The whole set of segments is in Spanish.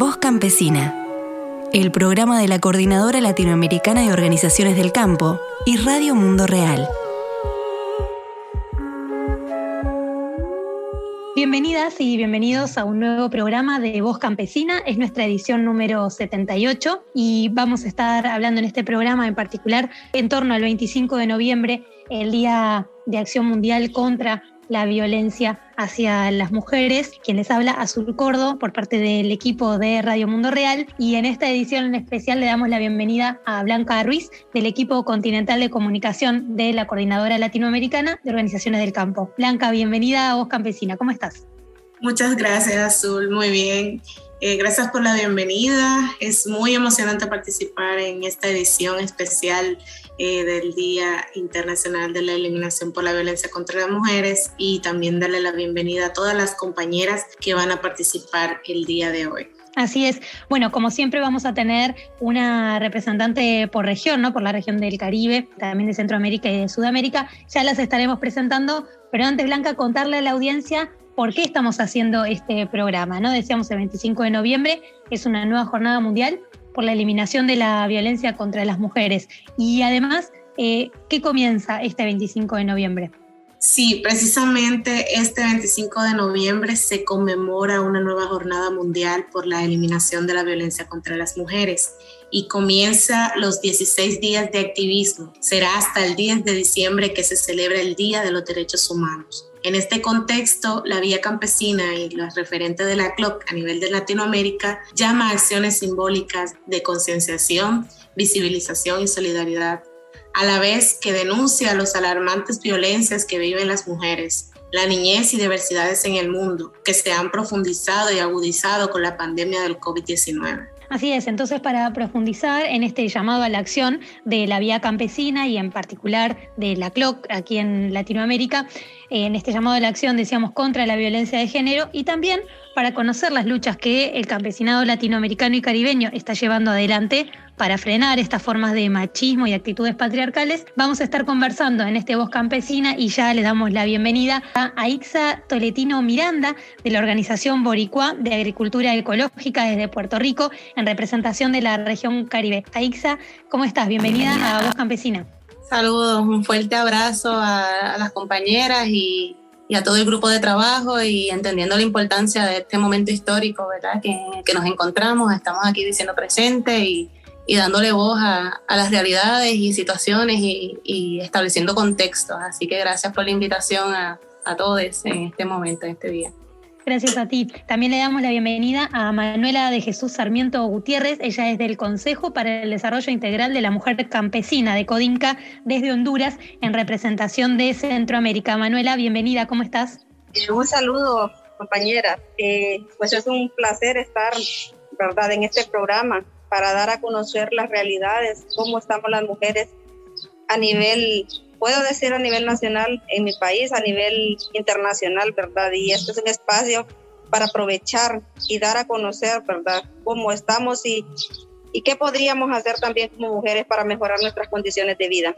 Voz Campesina, el programa de la Coordinadora Latinoamericana de Organizaciones del Campo y Radio Mundo Real. Bienvenidas y bienvenidos a un nuevo programa de Voz Campesina. Es nuestra edición número 78 y vamos a estar hablando en este programa en particular en torno al 25 de noviembre, el Día de Acción Mundial contra la violencia hacia las mujeres. Quien les habla, Azul Cordo, por parte del equipo de Radio Mundo Real. Y en esta edición en especial le damos la bienvenida a Blanca Ruiz, del equipo continental de comunicación de la Coordinadora Latinoamericana de Organizaciones del Campo. Blanca, bienvenida a Voz Campesina. ¿Cómo estás? Muchas gracias, Azul. Muy bien. Eh, gracias por la bienvenida. Es muy emocionante participar en esta edición especial eh, del Día Internacional de la Eliminación por la Violencia contra las Mujeres y también darle la bienvenida a todas las compañeras que van a participar el día de hoy. Así es. Bueno, como siempre vamos a tener una representante por región, ¿no? Por la región del Caribe, también de Centroamérica y de Sudamérica. Ya las estaremos presentando, pero antes, Blanca, contarle a la audiencia por qué estamos haciendo este programa, ¿no? Decíamos el 25 de noviembre, es una nueva jornada mundial por la eliminación de la violencia contra las mujeres. Y además, eh, ¿qué comienza este 25 de noviembre? Sí, precisamente este 25 de noviembre se conmemora una nueva jornada mundial por la eliminación de la violencia contra las mujeres y comienza los 16 días de activismo. Será hasta el 10 de diciembre que se celebra el Día de los Derechos Humanos. En este contexto, la Vía Campesina y los referentes de la CLOC a nivel de Latinoamérica llama a acciones simbólicas de concienciación, visibilización y solidaridad, a la vez que denuncia los alarmantes violencias que viven las mujeres, la niñez y diversidades en el mundo, que se han profundizado y agudizado con la pandemia del COVID-19. Así es, entonces para profundizar en este llamado a la acción de la vía campesina y en particular de la CLOC aquí en Latinoamérica, en este llamado a la acción decíamos contra la violencia de género y también para conocer las luchas que el campesinado latinoamericano y caribeño está llevando adelante para frenar estas formas de machismo y actitudes patriarcales, vamos a estar conversando en este Voz Campesina y ya le damos la bienvenida a Aixa Toletino Miranda de la organización Boricua de Agricultura Ecológica desde Puerto Rico en representación de la región Caribe. Aixa, ¿cómo estás? Bienvenida a Voz Campesina. Saludos, un fuerte abrazo a, las compañeras y, a todo el grupo de trabajo y entendiendo la importancia de este momento histórico, ¿verdad? Que, nos encontramos, estamos aquí diciendo presente y, y dándole voz a, las realidades y situaciones y, estableciendo contextos. Así que gracias por la invitación a, a todos en este momento, en este día. Gracias a ti. También le damos la bienvenida a Manuela de Jesús Sarmiento Gutiérrez. Ella es del Consejo para el Desarrollo Integral de la Mujer Campesina de Codinca desde Honduras en representación de Centroamérica. Manuela, bienvenida, ¿cómo estás? Eh, un saludo, compañera. Eh, pues es un placer estar, ¿verdad?, en este programa para dar a conocer las realidades, cómo estamos las mujeres a nivel, puedo decir a nivel nacional en mi país, a nivel internacional, ¿verdad? Y este es un espacio para aprovechar y dar a conocer, ¿verdad?, cómo estamos y, qué podríamos hacer también como mujeres para mejorar nuestras condiciones de vida.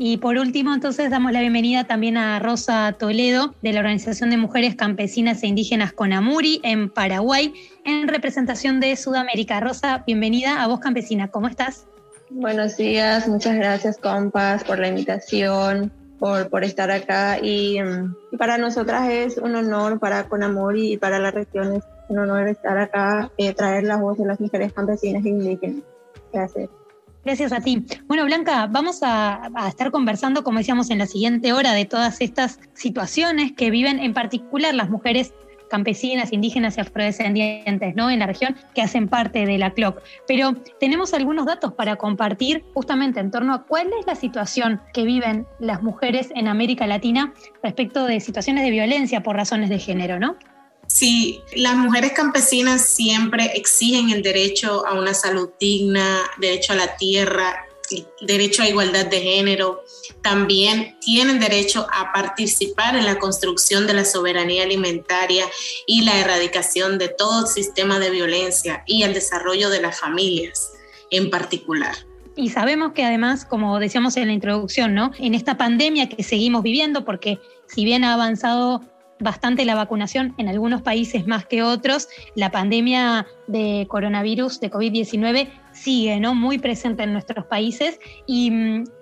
Y por último, entonces, damos la bienvenida también a Rosa Toledo, de la Organización de Mujeres Campesinas e Indígenas Conamuri, en Paraguay, en representación de Sudamérica. Rosa, bienvenida a Voz Campesina. ¿Cómo estás? Buenos días, muchas gracias, compas, por la invitación, por, por estar acá. Y, para nosotras es un honor, para Conamuri y para la región es un honor estar acá, eh, traer la voz de las mujeres campesinas e indígenas. Gracias. Gracias a ti. Bueno, Blanca, vamos a, estar conversando, como decíamos, en la siguiente hora de todas estas situaciones que viven en particular las mujeres campesinas, indígenas y afrodescendientes ¿no? en la región que hacen parte de la CLOC. Pero tenemos algunos datos para compartir justamente en torno a cuál es la situación que viven las mujeres en América Latina respecto de situaciones de violencia por razones de género, ¿no? Sí, las mujeres campesinas siempre exigen el derecho a una salud digna, derecho a la tierra, derecho a igualdad de género. También tienen derecho a participar en la construcción de la soberanía alimentaria y la erradicación de todo sistema de violencia y el desarrollo de las familias en particular. Y sabemos que además, como decíamos en la introducción, ¿no? En esta pandemia que seguimos viviendo, porque si bien ha avanzado bastante la vacunación en algunos países más que otros. La pandemia de coronavirus, de COVID-19, sigue ¿no? muy presente en nuestros países y,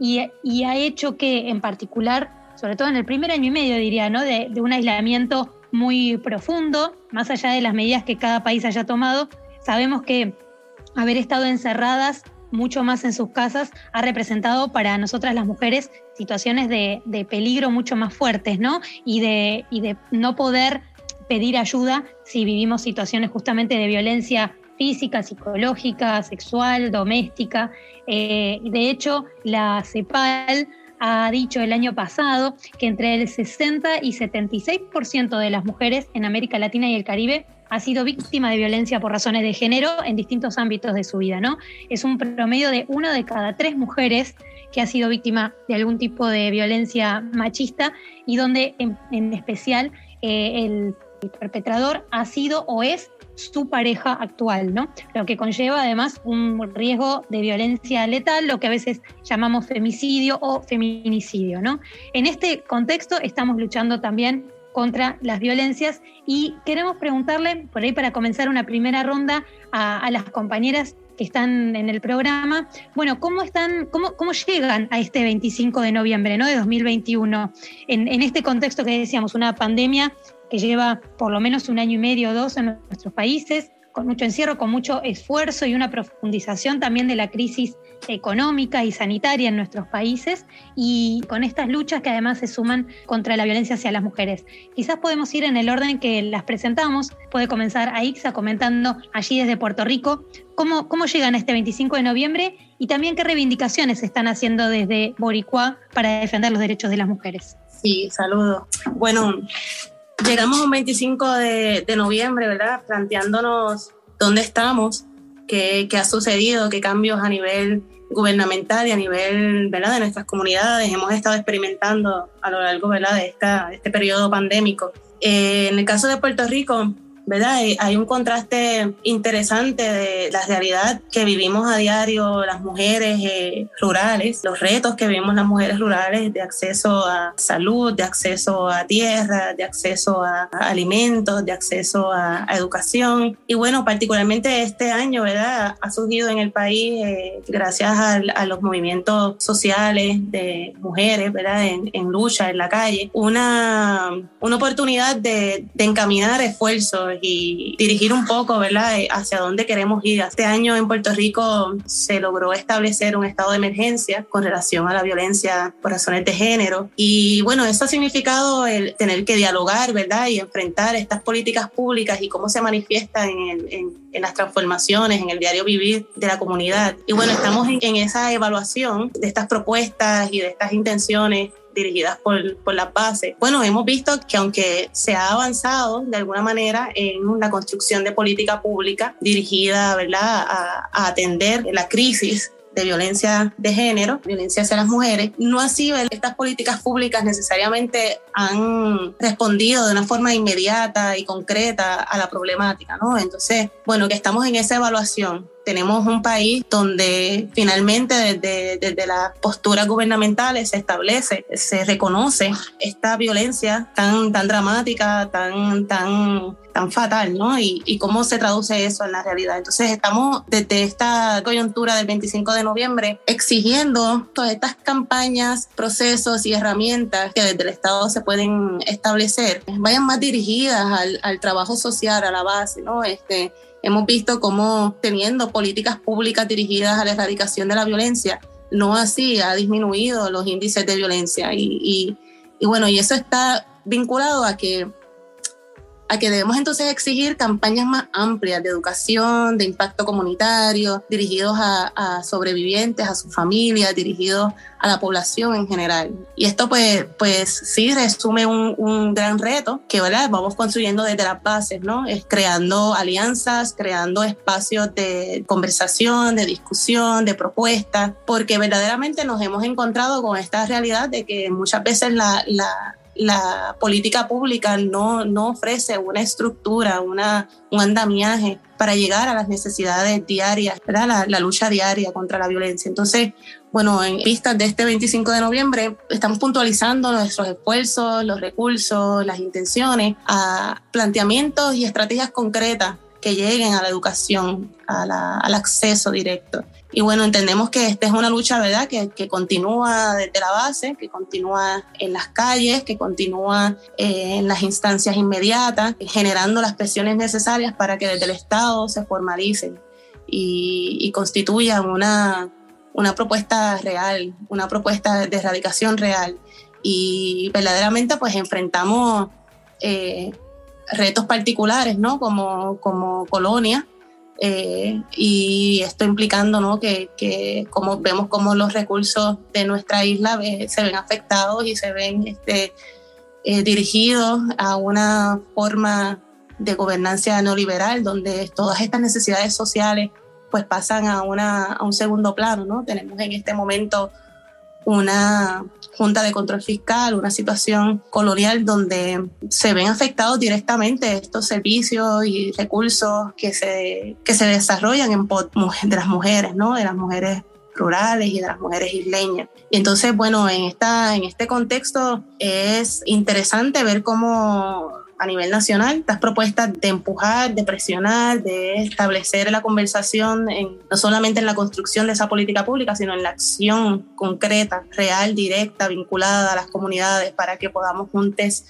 y, ha hecho que en particular, sobre todo en el primer año y medio diría, ¿no? de, de un aislamiento muy profundo, más allá de las medidas que cada país haya tomado, sabemos que haber estado encerradas mucho más en sus casas ha representado para nosotras las mujeres situaciones de, peligro mucho más fuertes, ¿no? Y de, y de no poder pedir ayuda si vivimos situaciones justamente de violencia física, psicológica, sexual, doméstica. Eh, de hecho, la CEPAL ha dicho el año pasado que entre el 60 y 76% de las mujeres en América Latina y el Caribe ha sido víctima de violencia por razones de género en distintos ámbitos de su vida, ¿no? Es un promedio de una de cada tres mujeres que ha sido víctima de algún tipo de violencia machista y donde en, especial eh, el, perpetrador ha sido o es su pareja actual, ¿no? Lo que conlleva además un riesgo de violencia letal, lo que a veces llamamos femicidio o feminicidio, ¿no? En este contexto estamos luchando también contra las violencias y queremos preguntarle, por ahí para comenzar una primera ronda, a, las compañeras que están en el programa, bueno, ¿cómo están, cómo, cómo llegan a este 25 de noviembre ¿no? de 2021 en, en este contexto que decíamos, una pandemia que lleva por lo menos un año y medio o dos en nuestros países, con mucho encierro, con mucho esfuerzo y una profundización también de la crisis económica y sanitaria en nuestros países y con estas luchas que además se suman contra la violencia hacia las mujeres. Quizás podemos ir en el orden que las presentamos. Puede comenzar Aixa comentando allí desde Puerto Rico cómo, cómo llegan este 25 de noviembre y también qué reivindicaciones se están haciendo desde Boricua para defender los derechos de las mujeres. Sí, saludo. Bueno, llegamos un 25 de, de noviembre, ¿verdad? Planteándonos dónde estamos, qué, qué, ha sucedido, qué cambios a nivel gubernamental y a nivel ¿verdad? de nuestras comunidades hemos estado experimentando a lo largo ¿verdad? De, esta, este periodo pandémico. Eh, en el caso de Puerto Rico, ¿verdad? Hay un contraste interesante de la realidad que vivimos a diario las mujeres eh, rurales, los retos que vivimos las mujeres rurales de acceso a salud, de acceso a tierra, de acceso a, alimentos, de acceso a, educación. Y bueno, particularmente este año, ¿verdad? Ha surgido en el país, eh, gracias a, los movimientos sociales de mujeres, ¿verdad? En, en, lucha en la calle, una, una oportunidad de, de encaminar esfuerzos y dirigir un poco, ¿verdad?, eh, hacia dónde queremos ir. Este año en Puerto Rico se logró establecer un estado de emergencia con relación a la violencia por razones de género. Y bueno, eso ha significado el tener que dialogar, ¿verdad?, y enfrentar estas políticas públicas y cómo se manifiestan en, en, las transformaciones, en el diario vivir de la comunidad. Y bueno, estamos en, en esa evaluación de estas propuestas y de estas intenciones dirigidas por, por las bases. Bueno, hemos visto que aunque se ha avanzado de alguna manera en la construcción de política pública dirigida ¿verdad? A, a atender la crisis de violencia de género, violencia hacia las mujeres, no así estas políticas públicas necesariamente han respondido de una forma inmediata y concreta a la problemática, ¿no? Entonces, bueno, que estamos en esa evaluación tenemos un país donde finalmente desde, desde las posturas gubernamentales se establece, se reconoce esta violencia tan, tan dramática, tan, tan, tan fatal, ¿no? Y, y cómo se traduce eso en la realidad. Entonces estamos desde esta coyuntura del 25 de noviembre exigiendo todas estas campañas, procesos y herramientas que desde el Estado se pueden establecer, vayan más dirigidas al, al trabajo social, a la base, ¿no? Este, hemos visto cómo teniendo políticas públicas dirigidas a la erradicación de la violencia, no así ha disminuido los índices de violencia. Y, y, bueno, y eso está vinculado a que a que debemos entonces exigir campañas más amplias de educación, de impacto comunitario, dirigidos a, sobrevivientes, a sus familias, dirigidos a la población en general. Y esto pues, pues sí resume un, un gran reto que ¿verdad? vamos construyendo desde las bases, ¿no? Es creando alianzas, creando espacios de conversación, de discusión, de propuestas, porque verdaderamente nos hemos encontrado con esta realidad de que muchas veces la, la la política pública no, no ofrece una estructura, una, un andamiaje para llegar a las necesidades diarias, La, la, lucha diaria contra la violencia. Entonces, bueno, en vistas de este 25 de noviembre, estamos puntualizando nuestros esfuerzos, los recursos, las intenciones a planteamientos y estrategias concretas que lleguen a la educación, al acceso directo. Y bueno, entendemos que esta es una lucha, ¿verdad?, que, que continúa desde la base, que continúa en las calles, que continúa eh, en las instancias inmediatas, generando las presiones necesarias para que desde el Estado se formalicen y, y constituyan una, una propuesta real, una propuesta de erradicación real. Y verdaderamente pues enfrentamos eh, retos particulares, ¿no? Como, como colonia. Eh, y esto implicando ¿no? que, que, como vemos como los recursos de nuestra isla se ven afectados y se ven este, eh, dirigidos a una forma de gobernanza neoliberal donde todas estas necesidades sociales pues pasan a, una, a un segundo plano, ¿no? Tenemos en este momento una junta de control fiscal, una situación colonial donde se ven afectados directamente estos servicios y recursos que se, que se desarrollan en, de las mujeres, ¿no? De las mujeres rurales y de las mujeres isleñas. Y entonces, bueno, en, esta, en este contexto es interesante ver cómo a nivel nacional, estas propuestas de empujar, de presionar, de establecer la conversación no solamente en la construcción de esa política pública, sino en la acción concreta, real, directa, vinculada a las comunidades para que podamos juntos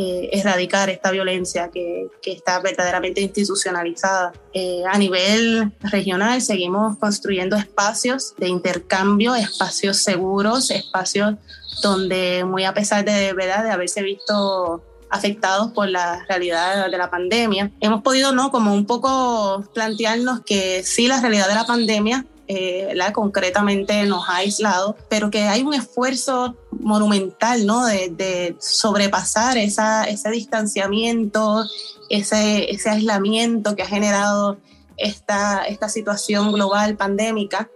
eh, erradicar esta violencia que, que está verdaderamente institucionalizada. Eh, a nivel regional seguimos construyendo espacios de intercambio, espacios seguros, espacios donde muy a pesar de, ¿verdad? de haberse visto afectados por la realidad de la pandemia. Hemos podido, ¿no? Como un poco plantearnos que sí, la realidad de la pandemia eh, la concretamente nos ha aislado, pero que hay un esfuerzo monumental, ¿no? De, sobrepasar esa, ese distanciamiento, ese, ese aislamiento que ha generado esta, esta situación global pandémica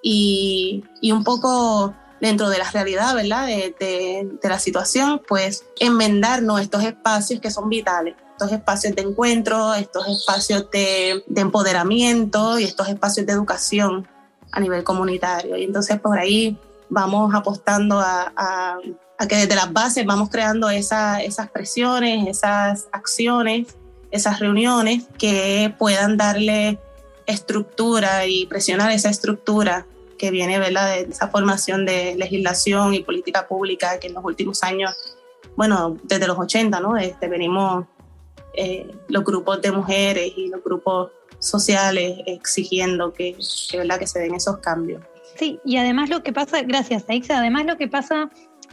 y, y un poco dentro de la realidad, ¿verdad? De, de, la situación, pues enmendarnos estos espacios que son vitales, estos espacios de encuentro, estos espacios de, de empoderamiento y estos espacios de educación a nivel comunitario. Y entonces por ahí vamos apostando a, a, a que desde las bases vamos creando esa, esas presiones, esas acciones, esas reuniones que puedan darle estructura y presionar esa estructura que viene ¿verdad? de esa formación de legislación y política pública que en los últimos años, bueno, desde los 80, ¿no? Este, venimos eh, los grupos de mujeres y los grupos sociales exigiendo que, que, ¿verdad? que se den esos cambios. Sí, y además lo que pasa, gracias Aixa, además lo que pasa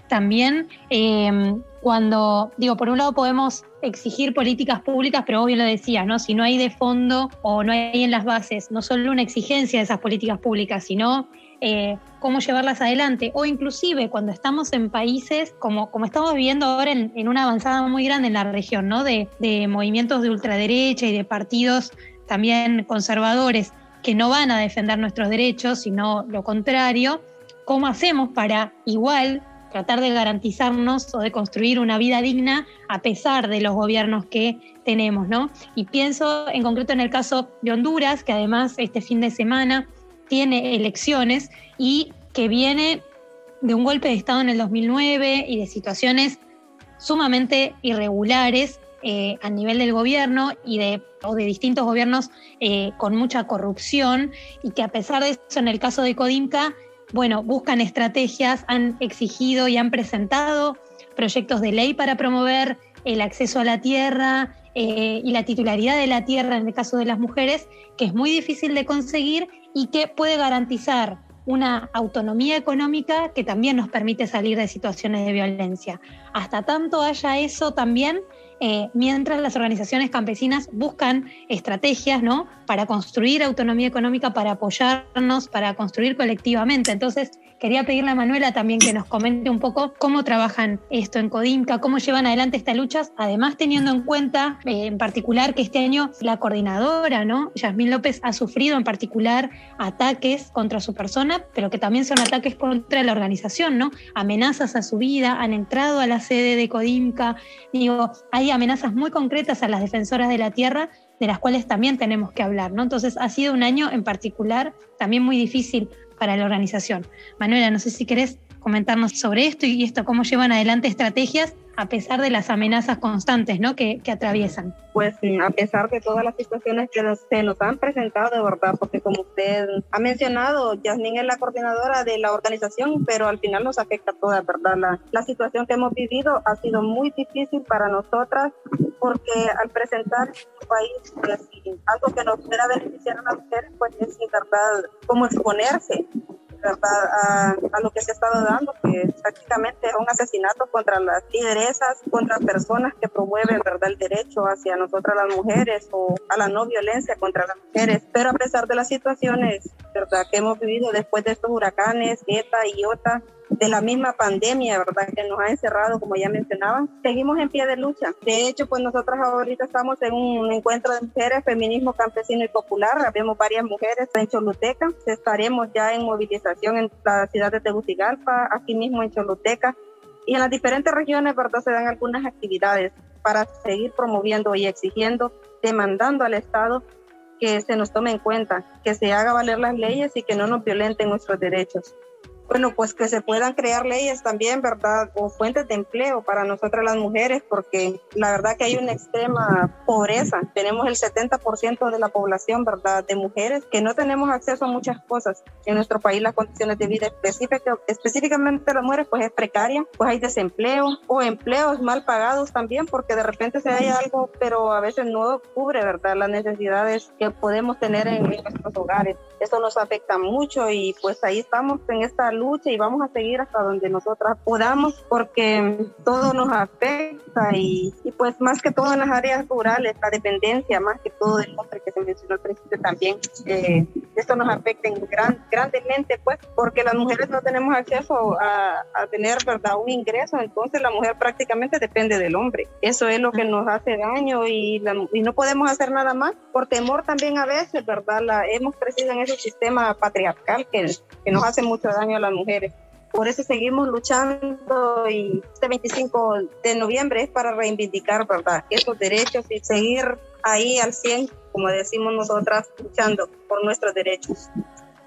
también eh, cuando, digo, por un lado podemos exigir políticas públicas, pero obvio lo decías, ¿no? Si no hay de fondo o no hay en las bases, no solo una exigencia de esas políticas públicas, sino eh, cómo llevarlas adelante. O inclusive cuando estamos en países, como, como estamos viviendo ahora en, en una avanzada muy grande en la región, ¿no? De, de movimientos de ultraderecha y de partidos también conservadores que no van a defender nuestros derechos, sino lo contrario, ¿cómo hacemos para igual tratar de garantizarnos o de construir una vida digna a pesar de los gobiernos que tenemos, ¿no? Y pienso en concreto en el caso de Honduras, que además este fin de semana tiene elecciones y que viene de un golpe de Estado en el 2009 y de situaciones sumamente irregulares eh, a nivel del gobierno y de, o de distintos gobiernos eh, con mucha corrupción y que a pesar de eso en el caso de Codimca bueno, buscan estrategias, han exigido y han presentado proyectos de ley para promover el acceso a la tierra eh, y la titularidad de la tierra en el caso de las mujeres, que es muy difícil de conseguir y que puede garantizar una autonomía económica que también nos permite salir de situaciones de violencia. Hasta tanto haya eso también, eh, mientras las organizaciones campesinas buscan estrategias ¿no? para construir autonomía económica, para apoyarnos, para construir colectivamente. Entonces, quería pedirle a Manuela también que nos comente un poco cómo trabajan esto en Codinca, cómo llevan adelante estas luchas, además teniendo en cuenta eh, en particular que este año la coordinadora, ¿no? Yasmín López ha sufrido en particular ataques contra su persona, pero que también son ataques contra la organización, ¿no? Amenazas a su vida, han entrado a la sede de Codinca, digo, hay amenazas muy concretas a las defensoras de la tierra de las cuales también tenemos que hablar, ¿no? Entonces ha sido un año en particular también muy difícil para la organización. Manuela, no sé si querés comentarnos sobre esto y esto, cómo llevan adelante estrategias a pesar de las amenazas constantes ¿no? que, que atraviesan. Pues a pesar de todas las situaciones que se nos han presentado, de verdad, porque como usted ha mencionado, Yasmin es la coordinadora de la organización, pero al final nos afecta a todas, ¿verdad? La, la situación que hemos vivido ha sido muy difícil para nosotras porque al presentar un país algo que nos pueda beneficiar a las mujeres, pues es, ¿verdad?, como exponerse a, lo que se ha estado dando, que prácticamente es un asesinato contra las lideresas, contra personas que promueven ¿verdad? el derecho hacia nosotras las mujeres o a la no violencia contra las mujeres. Pero a pesar de las situaciones ¿verdad? que hemos vivido después de estos huracanes, ETA y OTA, de la misma pandemia, ¿verdad? Que nos ha encerrado, como ya mencionaban, seguimos en pie de lucha. De hecho, pues nosotros ahorita estamos en un encuentro de mujeres, feminismo campesino y popular. Habemos varias mujeres en Choluteca. Estaremos ya en movilización en la ciudad de Tegucigalpa, aquí mismo en Choluteca. Y en las diferentes regiones, ¿verdad? Se dan algunas actividades para seguir promoviendo y exigiendo, demandando al Estado que se nos tome en cuenta, que se haga valer las leyes y que no nos violenten nuestros derechos bueno, pues que se puedan crear leyes también, ¿verdad? O fuentes de empleo para nosotras las mujeres, porque la verdad que hay una extrema pobreza. Tenemos el 70% de la población, ¿verdad? De mujeres que no tenemos acceso a muchas cosas. En nuestro país las condiciones de vida específicas, específicamente las mujeres, pues es precaria, pues hay desempleo o empleos mal pagados también, porque de repente se hay algo, pero a veces no cubre, ¿verdad? Las necesidades que podemos tener en, en nuestros hogares. Eso nos afecta mucho y pues ahí estamos en esta lucha y vamos a seguir hasta donde nosotras podamos porque todo nos afecta y, y pues más que todo en las áreas rurales, la dependencia más que todo del hombre que se mencionó al principio también, eh, esto nos afecta en gran, grandemente pues porque las mujeres no tenemos acceso a, a tener verdad un ingreso, entonces la mujer prácticamente depende del hombre. Eso es lo que nos hace daño y, y no podemos hacer nada más por temor también a veces, ¿verdad? La, hemos crecido en ese sistema patriarcal que, que nos hace mucho daño a la mujeres. Por eso seguimos luchando y este 25 de noviembre es para reivindicar, ¿verdad?, esos derechos y seguir ahí al 100, como decimos nosotras, luchando por nuestros derechos.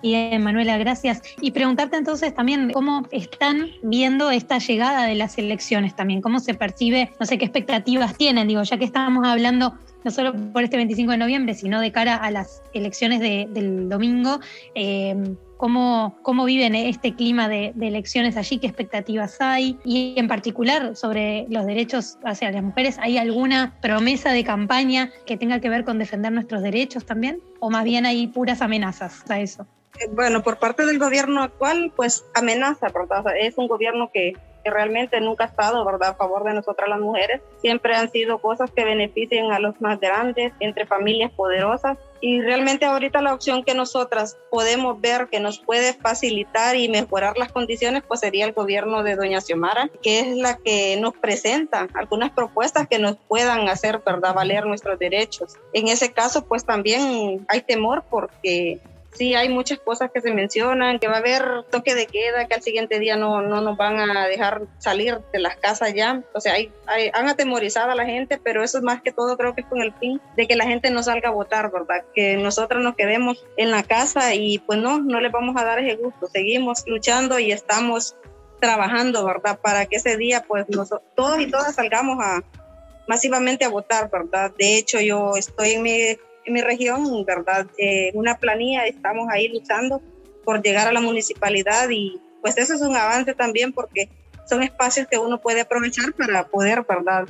Bien, Manuela, gracias. Y preguntarte entonces también cómo están viendo esta llegada de las elecciones también, cómo se percibe, no sé qué expectativas tienen, digo, ya que estábamos hablando no solo por este 25 de noviembre, sino de cara a las elecciones del domingo. Eh, cómo, cómo viven este clima de, elecciones allí, qué expectativas hay y en particular sobre los derechos hacia las mujeres, ¿hay alguna promesa de campaña que tenga que ver con defender nuestros derechos también? ¿O más bien hay puras amenazas a eso? Eh, bueno, por parte del gobierno actual, pues amenaza, ¿verdad? es un gobierno que que realmente nunca ha estado ¿verdad? a favor de nosotras las mujeres. Siempre han sido cosas que beneficien a los más grandes, entre familias poderosas. Y realmente ahorita la opción que nosotras podemos ver que nos puede facilitar y mejorar las condiciones, pues sería el gobierno de doña Xiomara, que es la que nos presenta algunas propuestas que nos puedan hacer, ¿verdad?, valer nuestros derechos. En ese caso, pues también hay temor porque sí hay muchas cosas que se mencionan, que va a haber toque de queda, que al siguiente día no, no nos van a dejar salir de las casas ya. O sea, hay, han atemorizado a la gente, pero eso es más que todo creo que es con el fin de que la gente no salga a votar, ¿verdad? Que nosotros nos quedemos en la casa y pues no, no les vamos a dar ese gusto. Seguimos luchando y estamos trabajando, ¿verdad? Para que ese día pues nosotros, todos y todas salgamos a masivamente a votar, ¿verdad? De hecho, yo estoy en mi en mi región, ¿verdad? Eh, una planilla, estamos ahí luchando por llegar a la municipalidad y pues eso es un avance también porque son espacios que uno puede aprovechar para poder, ¿verdad?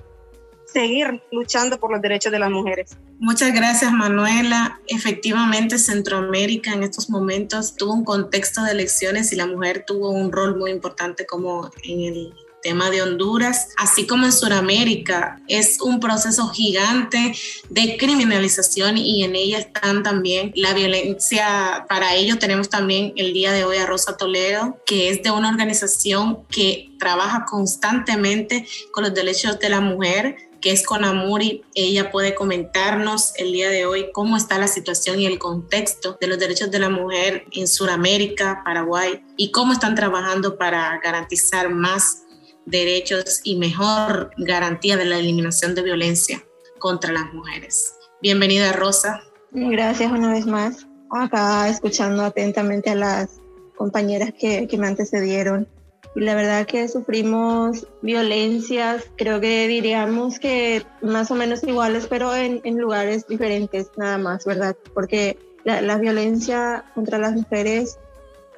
seguir luchando por los derechos de las mujeres. Muchas gracias, Manuela. Efectivamente, Centroamérica en estos momentos tuvo un contexto de elecciones y la mujer tuvo un rol muy importante como en el tema de Honduras, así como en Sudamérica. Es un proceso gigante de criminalización y en ella están también la violencia. Para ello tenemos también el día de hoy a Rosa Toledo, que es de una organización que trabaja constantemente con los derechos de la mujer que es con Amuri. Ella puede comentarnos el día de hoy cómo está la situación y el contexto de los derechos de la mujer en Sudamérica, Paraguay, y cómo están trabajando para garantizar más derechos y mejor garantía de la eliminación de violencia contra las mujeres. Bienvenida, Rosa. Gracias una vez más. Acá escuchando atentamente a las compañeras que, que me antecedieron. Y la verdad que sufrimos violencias, creo que diríamos que más o menos iguales, pero en, en lugares diferentes nada más, ¿verdad? Porque la, la violencia contra las mujeres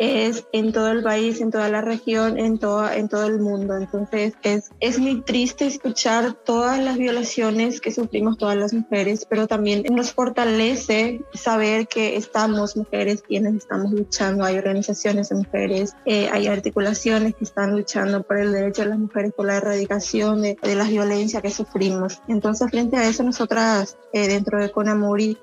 es en todo el país, en toda la región, en, toda, en todo el mundo. Entonces es, es muy triste escuchar todas las violaciones que sufrimos todas las mujeres, pero también nos fortalece saber que estamos mujeres quienes estamos luchando. Hay organizaciones de mujeres, eh, hay articulaciones que están luchando por el derecho de las mujeres, por la erradicación de, de las violencias que sufrimos. Entonces frente a eso nosotras eh, dentro de Conamuri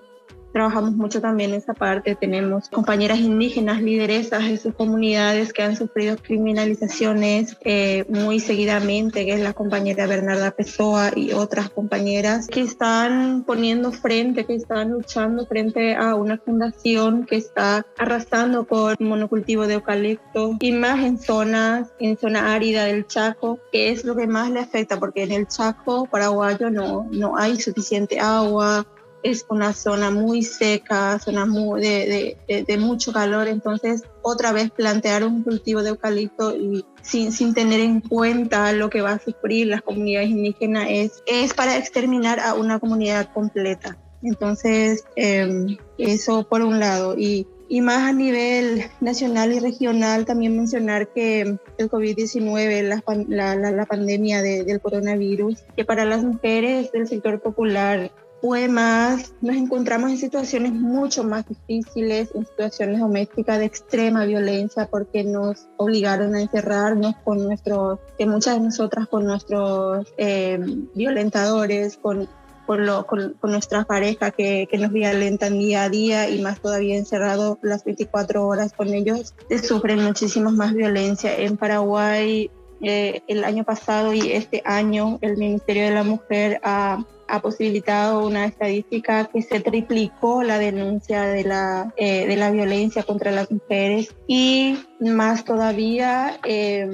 Trabajamos mucho también esa parte. Tenemos compañeras indígenas, lideresas de sus comunidades que han sufrido criminalizaciones eh, muy seguidamente, que es la compañera Bernarda Pessoa y otras compañeras que están poniendo frente, que están luchando frente a una fundación que está arrasando con monocultivo de eucalipto y más en zonas, en zona árida del Chaco, que es lo que más le afecta, porque en el Chaco paraguayo no, no hay suficiente agua, es una zona muy seca, zona muy de, de, mucho calor, entonces otra vez plantear un cultivo de eucalipto y sin, sin tener en cuenta lo que va a sufrir las comunidades indígenas es, es para exterminar a una comunidad completa. Entonces, eh, eso por un lado. Y, y más a nivel nacional y regional, también mencionar que el COVID-19, la, la, la, pandemia de, del coronavirus, que para las mujeres del sector popular fue más, nos encontramos en situaciones mucho más difíciles, en situaciones domésticas de extrema violencia, porque nos obligaron a encerrarnos con nuestros, que muchas de nosotras con nuestros eh, violentadores, con, con, lo, con, con, nuestras parejas que, que, nos violentan día a día y más todavía encerrado las 24 horas con ellos, sufren muchísimas más violencia. En Paraguay, eh, el año pasado y este año, el Ministerio de la Mujer ha ha posibilitado una estadística que se triplicó la denuncia de la, eh, de la violencia contra las mujeres y más todavía eh,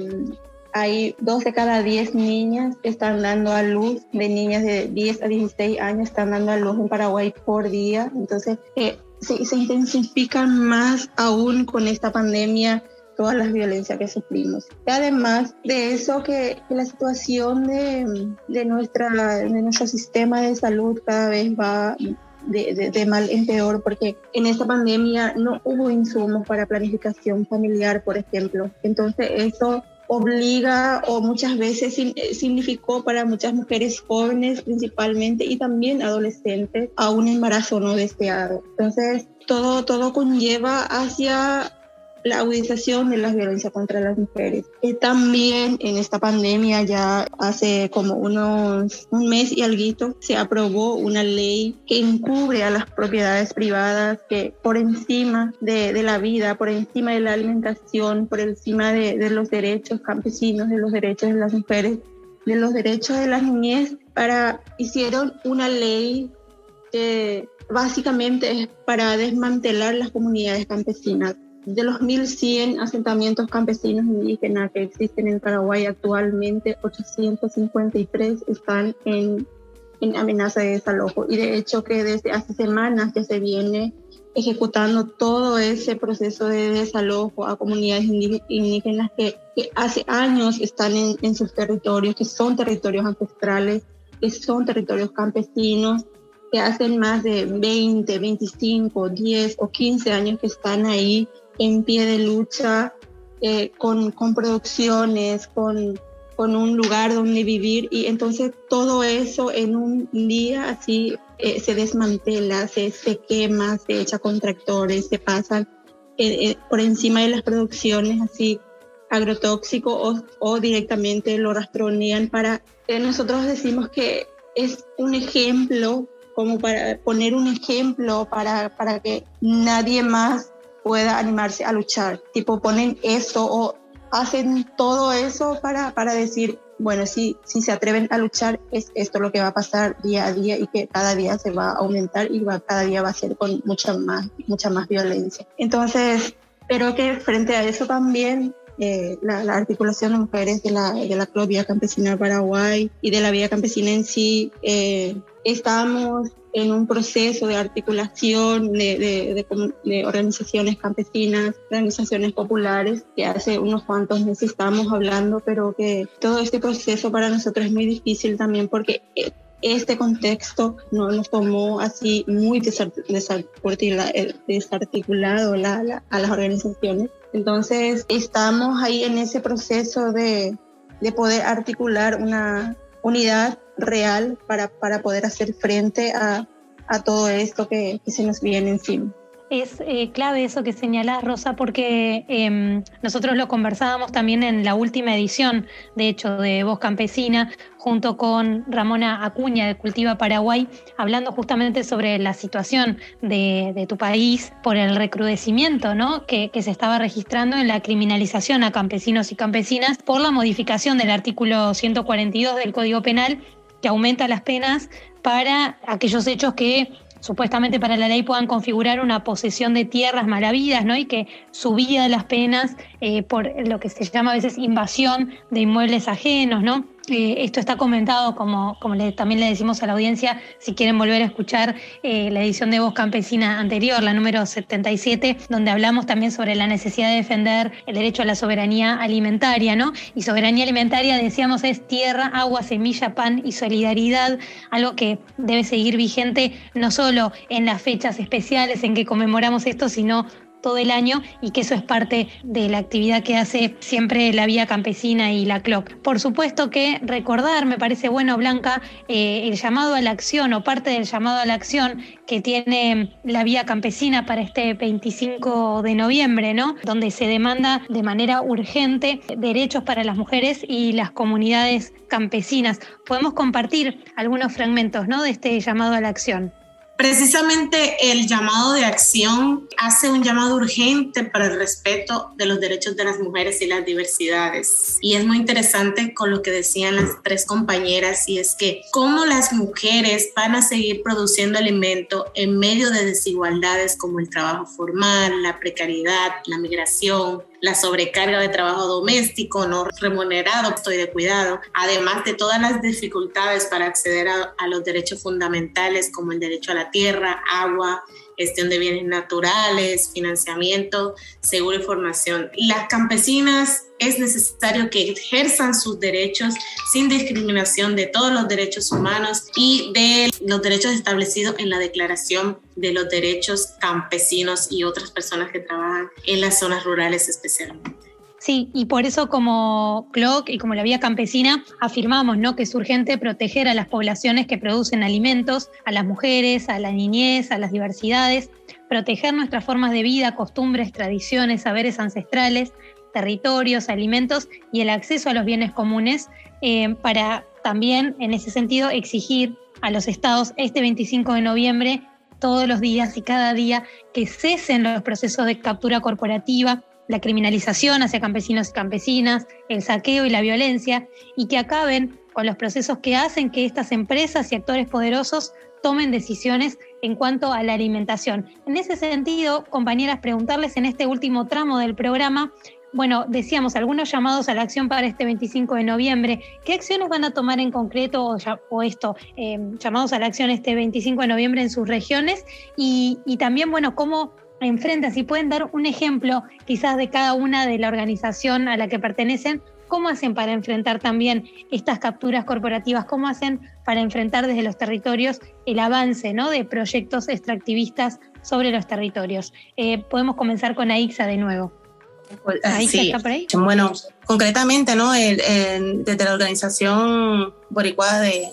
hay dos de cada diez niñas que están dando a luz, de niñas de 10 a 16 años están dando a luz en Paraguay por día. Entonces, eh, se, se intensifican más aún con esta pandemia todas las violencias que sufrimos. Y además de eso, que, la situación de, de, nuestra, de nuestro sistema de salud cada vez va de, de, de, mal en peor, porque en esta pandemia no hubo insumos para planificación familiar, por ejemplo. Entonces eso obliga o muchas veces significó para muchas mujeres jóvenes principalmente y también adolescentes a un embarazo no deseado. Entonces todo, todo conlleva hacia la agudización de la violencia contra las mujeres. Y también en esta pandemia, ya hace como unos un mes y algo, se aprobó una ley que encubre a las propiedades privadas que por encima de, de la vida, por encima de la alimentación, por encima de, de los derechos campesinos, de los derechos de las mujeres, de los derechos de las niñez, para hicieron una ley que básicamente es para desmantelar las comunidades campesinas de los 1.100 asentamientos campesinos indígenas que existen en Paraguay actualmente, 853 están en, en amenaza de desalojo. Y de hecho que desde hace semanas ya se viene ejecutando todo ese proceso de desalojo a comunidades indígenas que, que hace años están en, en, sus territorios, que son territorios ancestrales, que son territorios campesinos, que hacen más de 20, 25, 10 o 15 años que están ahí en pie de lucha, eh, con, con, producciones, con, con, un lugar donde vivir. Y entonces todo eso en un día así eh, se desmantela, se, se, quema, se echa con tractores, se pasan eh, eh por encima de las producciones así agrotóxico o, o directamente lo rastronean para... Eh, nosotros decimos que es un ejemplo como para poner un ejemplo para, para que nadie más pueda animarse a luchar. Tipo, ponen eso o hacen todo eso para, para decir, bueno, si, si se atreven a luchar, es esto lo que va a pasar día a día y que cada día se va a aumentar y va, cada día va a ser con mucha más, mucha más violencia. Entonces, pero que frente a eso también eh, la, la, articulación de mujeres de la, de la Vía Campesina Paraguay y de la Vía Campesina en sí, eh, estamos en un proceso de articulación de, de, organizaciones campesinas, organizaciones populares, que hace unos cuantos meses estamos hablando, pero que todo este proceso para nosotros es muy difícil también porque eh, este contexto no nos tomó así muy desarticulado a las organizaciones. Entonces estamos ahí en ese proceso de, de poder articular una unidad real para, para poder hacer frente a, a todo esto que, que se nos viene encima. Es eh, clave eso que señalás, Rosa, porque em, nosotros lo conversábamos también en la última edición, de hecho, de Voz Campesina, junto con Ramona Acuña de Cultiva Paraguay, hablando justamente sobre la situación de, tu país por el recrudecimiento ¿no? que, que se estaba registrando en la criminalización a campesinos y campesinas por la modificación del artículo 142 del Código Penal que aumenta las penas para aquellos hechos que supuestamente para la ley puedan configurar una posesión de tierras malavidas, ¿no? Y que subida las penas eh, por lo que se llama a veces invasión de inmuebles ajenos, ¿no? Eh, esto está comentado, como, como también le decimos a la audiencia, si quieren volver a escuchar eh, la edición de Voz Campesina anterior, la número 77, donde hablamos también sobre la necesidad de defender el derecho a la soberanía alimentaria, ¿no? Y soberanía alimentaria, decíamos, es tierra, agua, semilla, pan y solidaridad, algo que debe seguir vigente no solo en las fechas especiales en que conmemoramos esto, sino todo el año y que eso es parte de la actividad que hace siempre la Vía Campesina y la CLOC. Por supuesto que recordar, me parece bueno, Blanca, eh, el llamado a la acción o parte del llamado a la acción que tiene la Vía Campesina para este 25 de noviembre, ¿no? Donde se demanda de manera urgente derechos para las mujeres y las comunidades campesinas. Podemos compartir algunos fragmentos, ¿no? De este llamado a la acción. Precisamente el llamado de acción hace un llamado urgente para el respeto de los derechos de las mujeres y las diversidades. Y es muy interesante con lo que decían las tres compañeras y es que cómo las mujeres van a seguir produciendo alimento en medio de desigualdades como el trabajo formal, la precariedad, la migración, la sobrecarga de trabajo doméstico no remunerado, estoy de cuidado, además de todas las dificultades para acceder a, a los derechos fundamentales como el derecho a la tierra, agua, gestión de bienes naturales, financiamiento, seguro y formación. Las campesinas es necesario que ejerzan sus derechos sin discriminación de todos los derechos humanos y de los derechos establecidos en la Declaración de los Derechos Campesinos y otras personas que trabajan en las zonas rurales especialmente. Sí, y por eso como CLOC y como la Vía Campesina afirmamos ¿no? que es urgente proteger a las poblaciones que producen alimentos, a las mujeres, a la niñez, a las diversidades, proteger nuestras formas de vida, costumbres, tradiciones, saberes ancestrales, territorios, alimentos y el acceso a los bienes comunes eh, para también en ese sentido exigir a los estados este 25 de noviembre todos los días y cada día que cesen los procesos de captura corporativa, la criminalización hacia campesinos y campesinas, el saqueo y la violencia, y que acaben con los procesos que hacen que estas empresas y actores poderosos tomen decisiones en cuanto a la alimentación. En ese sentido, compañeras, preguntarles en este último tramo del programa, bueno, decíamos algunos llamados a la acción para este 25 de noviembre. ¿Qué acciones van a tomar en concreto o, esto, em, llamados a la acción este 25 de noviembre en sus regiones? Y, y también, bueno, cómo enfrentan, si pueden dar un ejemplo quizás de cada una de la organización a la que pertenecen, ¿cómo hacen para enfrentar también estas capturas corporativas? ¿Cómo hacen para enfrentar desde los territorios el avance ¿no? de proyectos extractivistas sobre los territorios? Eh, podemos comenzar con AIXA de nuevo. Pues, ¿AIXA está por ahí? Bueno, concretamente, ¿no? desde la organización Boricua de,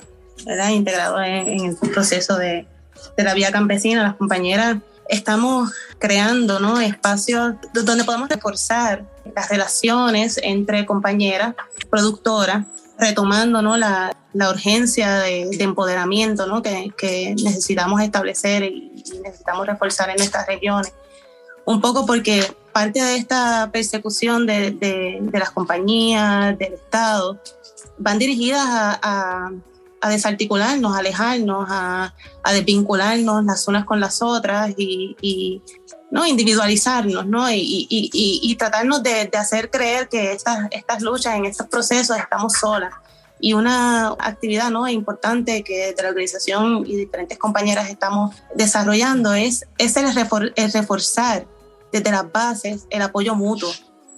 ¿verdad? integrado en, el proceso de, de la vía campesina, las compañeras estamos creando ¿no? espacios donde podemos reforzar las relaciones entre compañeras, productoras, retomando ¿no? la, la urgencia de, empoderamiento ¿no? que, que, necesitamos establecer y, necesitamos reforzar en estas regiones. Un poco porque parte de esta persecución de, de, de las compañías, del Estado, van dirigidas a a desarticularnos, a alejarnos, a, a, desvincularnos las unas con las otras y, ¿no? individualizarnos ¿no? y, y tratarnos de, de, hacer creer que estas, estas luchas, en estos procesos estamos solas. Y una actividad ¿no? importante que de la organización y diferentes compañeras estamos desarrollando es, es el, reforzar desde las bases el apoyo mutuo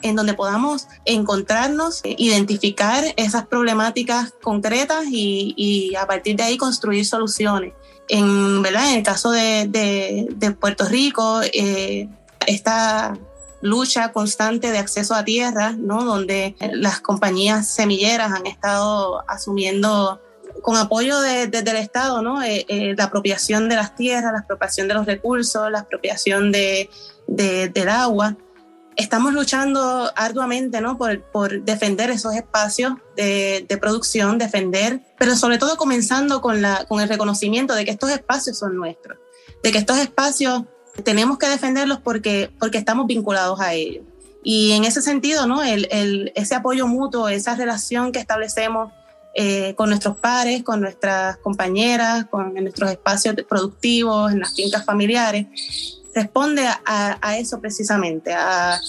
en donde podamos encontrarnos, identificar esas problemáticas concretas y, a partir de ahí construir soluciones. En, ¿verdad? en el caso de, de, Puerto Rico, eh, esta lucha constante de acceso a tierra, ¿no? donde las compañías semilleras han estado asumiendo con apoyo desde el Estado, ¿no? Eh, eh, la apropiación de las tierras, la apropiación de los recursos, la apropiación de, del agua. Estamos luchando arduamente ¿no? por, por defender esos espacios de, de, producción, defender, pero sobre todo comenzando con, la, con el reconocimiento de que estos espacios son nuestros, de que estos espacios tenemos que defenderlos porque, porque estamos vinculados a ellos. Y en ese sentido, ¿no? El, el, ese apoyo mutuo, esa relación que establecemos eh, con nuestros pares, con nuestras compañeras, con nuestros espacios productivos, en las fincas familiares, responde a, eso precisamente, a,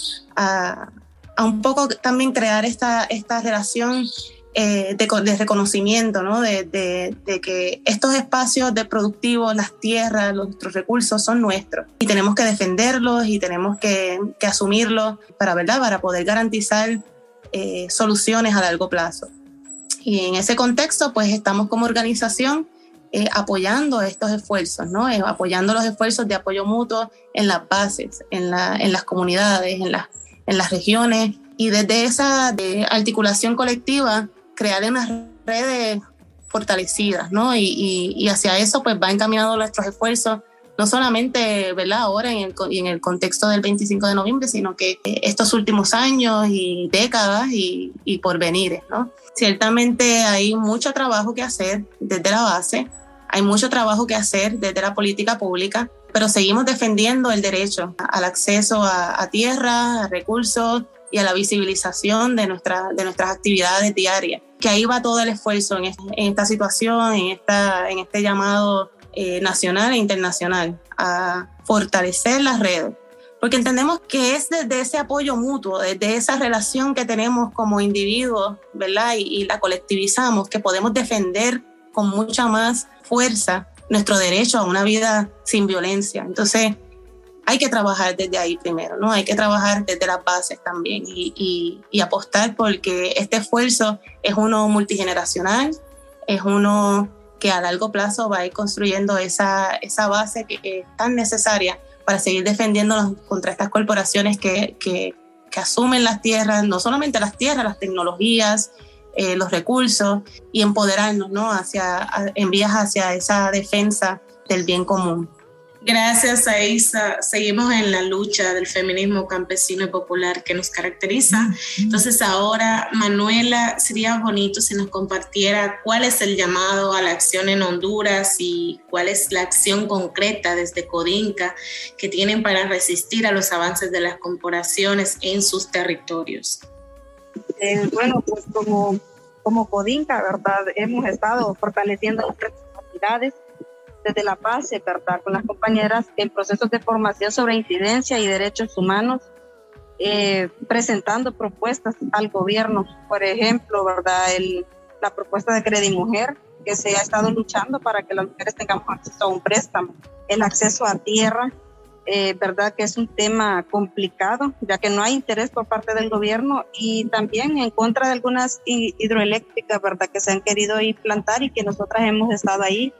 un poco también crear esta, esta relación eh, de, reconocimiento, ¿no? De, de, que estos espacios de productivos, las tierras, nuestros recursos son nuestros y tenemos que defenderlos y tenemos que, que asumirlos para, ¿verdad? para poder garantizar eh, soluciones a largo plazo. Y en ese contexto, pues estamos como organización eh, apoyando estos esfuerzos, ¿no? apoyando los esfuerzos de apoyo mutuo en las bases, en, la, en las comunidades, en, las en las regiones. Y desde esa articulación colectiva, crear unas redes fortalecidas, ¿no? Y, y, hacia eso pues va encaminado nuestros esfuerzos, no solamente, ¿verdad? Ahora en el, en el contexto del 25 de noviembre, sino que estos últimos años y décadas y, y por venir, ¿no? Ciertamente hay mucho trabajo que hacer desde la base, hay mucho trabajo que hacer desde la política pública, pero seguimos defendiendo el derecho al acceso a, a tierra, a recursos, y a la visibilización de, nuestra, de nuestras actividades diarias. Que ahí va todo el esfuerzo en, esta situación, en, esta, en este llamado eh, nacional e internacional a fortalecer las redes. Porque entendemos que es desde ese apoyo mutuo, desde esa relación que tenemos como individuos, ¿verdad? Y, y la colectivizamos, que podemos defender con mucha más fuerza nuestro derecho a una vida sin violencia. Entonces, hay que trabajar desde ahí primero, ¿no? Hay que trabajar desde las bases también y, y, apostar porque este esfuerzo es uno multigeneracional, es uno que a largo plazo va a ir construyendo esa, esa base que es tan necesaria para seguir defendiéndonos contra estas corporaciones que, que, asumen las tierras, no solamente las tierras, las tecnologías, eh, los recursos y empoderarnos ¿no? hacia, en vías hacia esa defensa del bien común. Gracias a Isa, seguimos en la lucha del feminismo campesino y popular que nos caracteriza. Entonces ahora, Manuela, sería bonito si nos compartiera cuál es el llamado a la acción en Honduras y cuál es la acción concreta desde Codinca que tienen para resistir a los avances de las corporaciones en sus territorios. Eh, bueno, pues como, como Codinca, ¿verdad? Hemos estado fortaleciendo nuestras capacidades desde la base, ¿verdad? Con las compañeras en procesos de formación sobre incidencia y derechos humanos, eh, presentando propuestas al gobierno. Por ejemplo, ¿verdad? El, la propuesta de Credit Mujer, que se ha estado luchando para que las mujeres tengamos acceso a un préstamo, el acceso a tierra, eh, verdad que es un tema complicado, ya que no hay interés por parte del gobierno y también en contra de algunas hidroeléctricas, verdad que se han querido implantar y que nosotras hemos estado ahí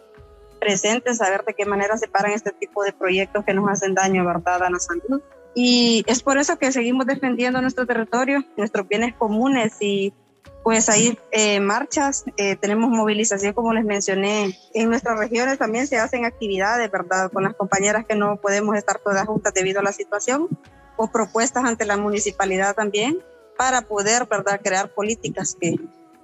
presentes, saber de qué manera se paran este tipo de proyectos que nos hacen daño, ¿verdad?, a la salud. Y es por eso que seguimos defendiendo nuestro territorio, nuestros bienes comunes y pues ahí eh, marchas, eh, tenemos movilización como les mencioné. En nuestras regiones también se hacen actividades, ¿verdad? Con las compañeras que no podemos estar todas juntas debido a la situación o propuestas ante la municipalidad también para poder, ¿verdad? Crear políticas que,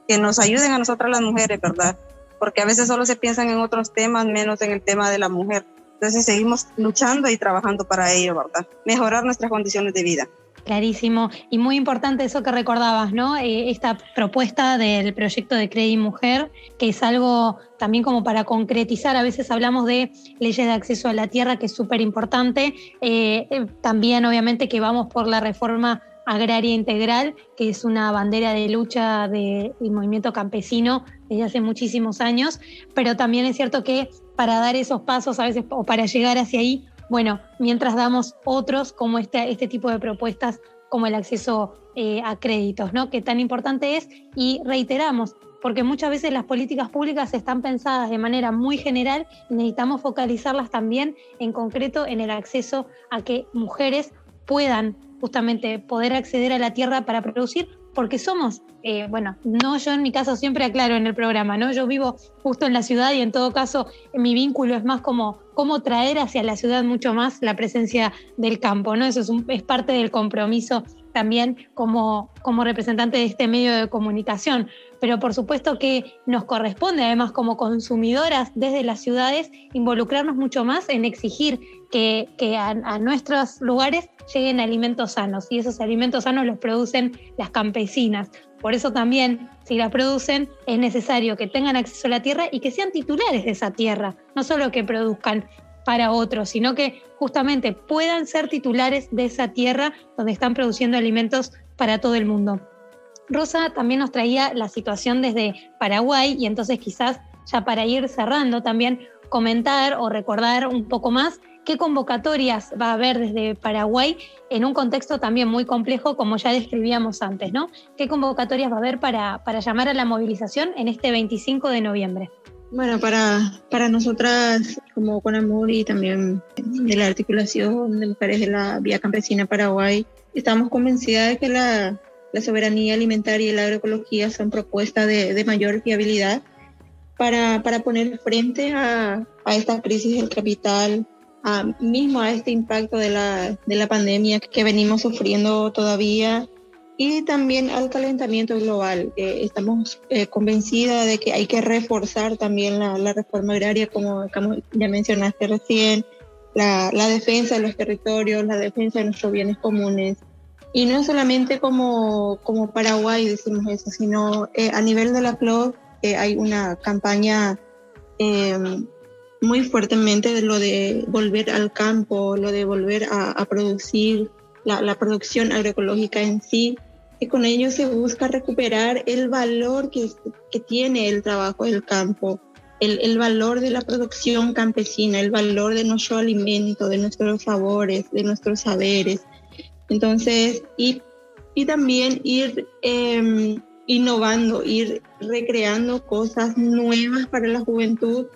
que nos ayuden a nosotras las mujeres, ¿verdad? Porque a veces solo se piensan en otros temas, menos en el tema de la mujer. Entonces seguimos luchando y trabajando para ello, ¿verdad? Mejorar nuestras condiciones de vida. Clarísimo. Y muy importante eso que recordabas, ¿no? Eh, esta propuesta del proyecto de Credit Mujer, que es algo también como para concretizar, a veces hablamos de leyes de acceso a la tierra, que es súper importante. Eh, eh, también, obviamente, que vamos por la reforma agraria integral, que es una bandera de lucha del movimiento campesino desde hace muchísimos años, pero también es cierto que para dar esos pasos a veces o para llegar hacia ahí, bueno, mientras damos otros como este, este tipo de propuestas como el acceso eh, a créditos, ¿no? Que tan importante es y reiteramos, porque muchas veces las políticas públicas están pensadas de manera muy general y necesitamos focalizarlas también en concreto en el acceso a que mujeres puedan justamente poder acceder a la tierra para producir, porque somos, eh, bueno, no yo en mi caso siempre aclaro en el programa, ¿no? Yo vivo justo en la ciudad y en todo caso mi vínculo es más como cómo traer hacia la ciudad mucho más la presencia del campo, ¿no? Eso es, parte del compromiso también como, como representante de este medio de comunicación. Pero por supuesto que nos corresponde, además, como consumidoras desde las ciudades, involucrarnos mucho más en exigir que, que a, nuestros lugares lleguen alimentos sanos. Y esos alimentos sanos los producen las campesinas. Por eso también, si la producen, es necesario que tengan acceso a la tierra y que sean titulares de esa tierra, no solo que produzcan para otros, sino que justamente puedan ser titulares de esa tierra donde están produciendo alimentos para todo el mundo. Rosa también nos traía la situación desde Paraguay y entonces quizás ya para ir cerrando también comentar o recordar un poco más qué convocatorias va a haber desde Paraguay en un contexto también muy complejo como ya describíamos antes, ¿no? ¿Qué convocatorias va a haber para, para llamar a la movilización en este 25 de noviembre? Bueno, para, para nosotras como con amor y también de la articulación de mujeres de la Vía Campesina Paraguay, estamos convencidas de que la, la soberanía alimentaria y la agroecología son propuestas de, de mayor viabilidad para, para, poner frente a, a, esta crisis del capital, a, mismo a este impacto de la, de la pandemia que venimos sufriendo todavía y también al calentamiento global. Eh, estamos eh, convencidas de que hay que reforzar también la, la reforma agraria, como, como, ya mencionaste recién, la, la, defensa de los territorios, la defensa de nuestros bienes comunes. Y no solamente como, como Paraguay decimos eso, sino eh, a nivel de la CLOC hay una campaña muy fuertemente de lo de volver al campo, lo de volver a, a producir, la, la, producción agroecológica en sí, que con ello se busca recuperar el valor que, que tiene el trabajo del campo, el, el, valor de la producción campesina, el valor de nuestro alimento, de nuestros sabores, de nuestros saberes. Entonces, y, y también ir eh, innovando, ir recreando cosas nuevas para la juventud,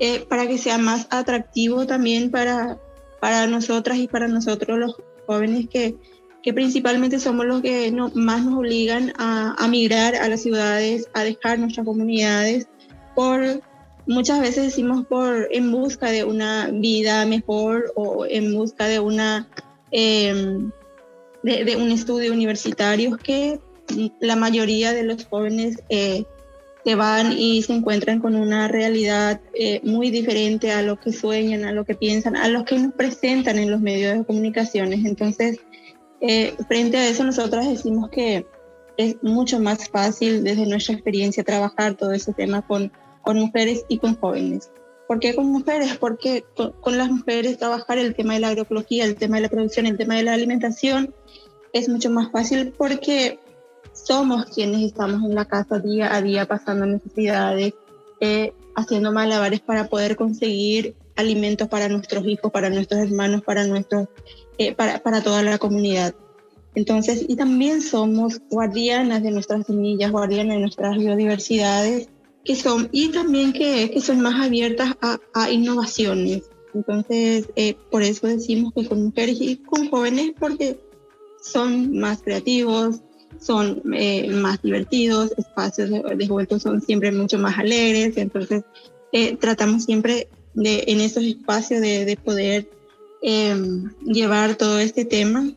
eh, para que sea más atractivo también para, para nosotras y para nosotros los jóvenes que, que principalmente somos los que no, más nos obligan a, a, migrar a las ciudades, a dejar nuestras comunidades, por muchas veces decimos por en busca de una vida mejor o en busca de una eh, de, de, un estudio universitario que la mayoría de los jóvenes eh, se van y se encuentran con una realidad eh, muy diferente a lo que sueñan, a lo que piensan, a lo que nos presentan en los medios de comunicaciones. Entonces, eh, frente a eso, nosotras decimos que es mucho más fácil desde nuestra experiencia trabajar todo ese tema con, con mujeres y con jóvenes. ¿Por qué con mujeres? Porque con, con, las mujeres trabajar el tema de la agroecología, el tema de la producción, el tema de la alimentación es mucho más fácil porque somos quienes estamos en la casa día a día pasando necesidades, eh, haciendo malabares para poder conseguir alimentos para nuestros hijos, para nuestros hermanos, para, nuestros, eh, para, para toda la comunidad. Entonces, y también somos guardianas de nuestras semillas, guardianas de nuestras biodiversidades, que son, y también que, que son más abiertas a, a innovaciones. Entonces, eh, por eso decimos que con mujeres y con jóvenes, porque son más creativos, son eh, más divertidos, espacios de, de, juventud son siempre mucho más alegres, entonces eh, tratamos siempre de, en esos espacios de, de poder eh, llevar todo este tema.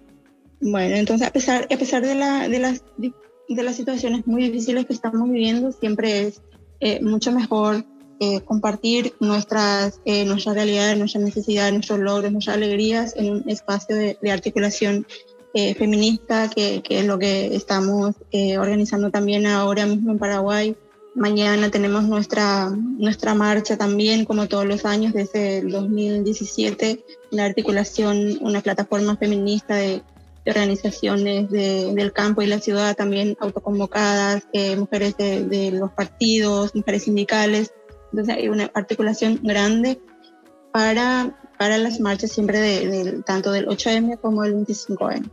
Bueno, entonces a pesar, a pesar de, la, de, las, de las situaciones muy difíciles que estamos viviendo, siempre es eh, mucho mejor eh, compartir nuestras, eh, nuestra realidad, nuestras necesidades, nuestros logros, nuestras alegrías en un espacio de, de articulación eh, feminista, que, que, es lo que estamos eh, organizando también ahora mismo en Paraguay. Mañana tenemos nuestra, nuestra marcha también, como todos los años, desde el 2017, la articulación, una plataforma feminista de, organizaciones del campo y la ciudad también autoconvocadas, eh, mujeres de, los partidos, mujeres sindicales. Entonces hay una articulación grande para, para las marchas siempre de, tanto del 8M como del 25M.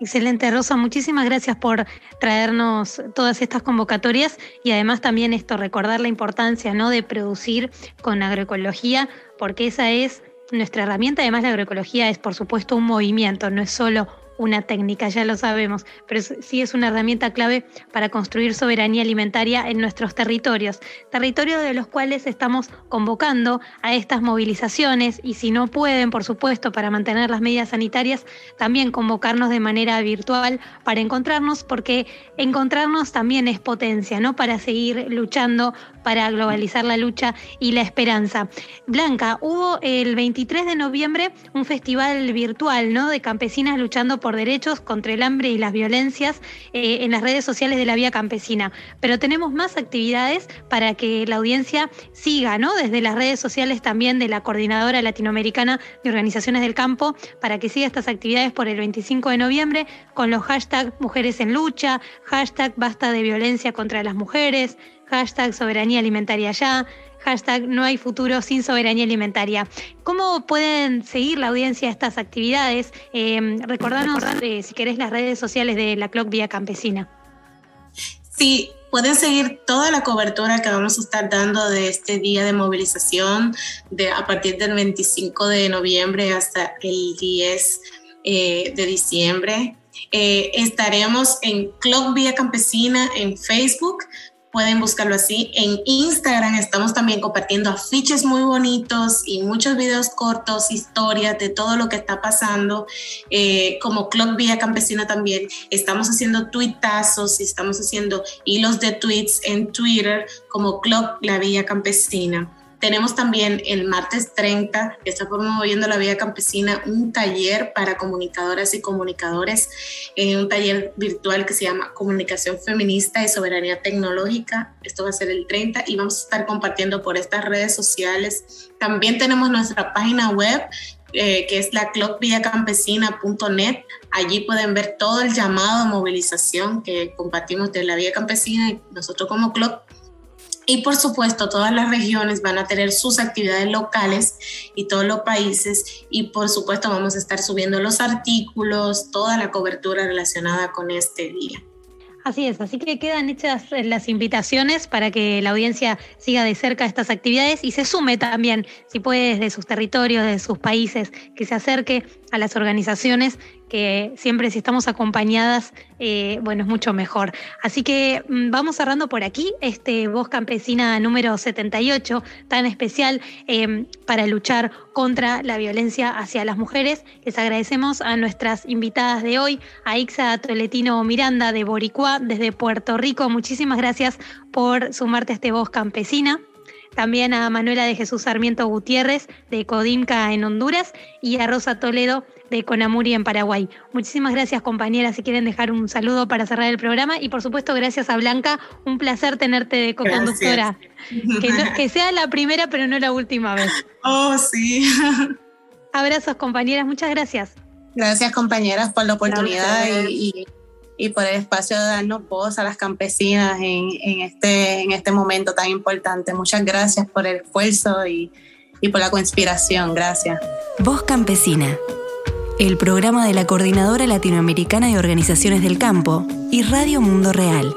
Excelente, Rosa. Muchísimas gracias por traernos todas estas convocatorias y además también esto, recordar la importancia ¿no? de producir con agroecología, porque esa es nuestra herramienta. Además, la agroecología es, por supuesto, un movimiento, no es solo una técnica, ya lo sabemos, pero sí es una herramienta clave para construir soberanía alimentaria en nuestros territorios, territorios de los cuales estamos convocando a estas movilizaciones y si no pueden, por supuesto, para mantener las medidas sanitarias, también convocarnos de manera virtual para encontrarnos, porque encontrarnos también es potencia, ¿no? Para seguir luchando, para globalizar la lucha y la esperanza. Blanca, hubo el 23 de noviembre un festival virtual, ¿no? De campesinas luchando por derechos contra el hambre y las violencias eh, en las redes sociales de la Vía Campesina. Pero tenemos más actividades para que la audiencia siga, ¿no? Desde las redes sociales también de la Coordinadora Latinoamericana de Organizaciones del Campo, para que siga estas actividades por el 25 de noviembre con los hashtags Mujeres en Lucha, hashtag Basta de Violencia contra las Mujeres, hashtag Soberanía Alimentaria Ya, hashtag no hay futuro sin soberanía alimentaria. ¿Cómo pueden seguir la audiencia estas actividades? Eh, recordanos, eh, si querés, las redes sociales de la Clock Vía Campesina. Sí, pueden seguir toda la cobertura que vamos a estar dando de este día de movilización de, a partir del 25 de noviembre hasta el 10 eh, de diciembre. estaremos en Clock Vía Campesina en Facebook, pueden buscarlo así. En Instagram estamos también compartiendo afiches muy bonitos y muchos videos cortos, historias de todo lo que está pasando. Eh, como Clock Vía Campesina también estamos haciendo tuitazos y estamos haciendo hilos de tweets en Twitter como Clock La Vía Campesina. Tenemos también el martes 30, que está promoviendo la Vía Campesina, un taller para comunicadoras y comunicadores, eh, un taller virtual que se llama Comunicación Feminista y Soberanía Tecnológica. Esto va a ser el 30 y vamos a estar compartiendo por estas redes sociales. También tenemos nuestra página web eh, que es la clockviacampesina.net. Allí pueden ver todo el llamado a movilización que compartimos de la Vía Campesina y nosotros como Clock y por supuesto, todas las regiones van a tener sus actividades locales y todos los países. Y por supuesto, vamos a estar subiendo los artículos, toda la cobertura relacionada con este día. Así es, así que quedan hechas las invitaciones para que la audiencia siga de cerca estas actividades y se sume también, si puede, desde sus territorios, de sus países, que se acerque a las organizaciones que siempre si estamos acompañadas, eh, bueno, es mucho mejor. Así que mm, vamos cerrando por aquí este Voz Campesina número 78, tan especial em, para luchar contra la violencia hacia las mujeres. Les agradecemos a nuestras invitadas de hoy, a Ixa Toletino Miranda de Boricua, desde Puerto Rico. Muchísimas gracias por sumarte a este Voz Campesina también a Manuela de Jesús Sarmiento Gutiérrez de Codimca en Honduras y a Rosa Toledo de Conamuri en Paraguay. Muchísimas gracias compañeras, si quieren dejar un saludo para cerrar el programa y por supuesto gracias a Blanca, un placer tenerte de co-conductora. Que, sea la primera pero no la última vez. Oh, sí. Abrazos compañeras, muchas gracias. Gracias compañeras por la oportunidad y, por el espacio de darnos voz a las campesinas en, este, en este momento tan importante. Muchas gracias por el esfuerzo y, y por la conspiración. Gracias. Voz Campesina el programa de la Coordinadora Latinoamericana de Organizaciones del Campo y Radio Mundo Real.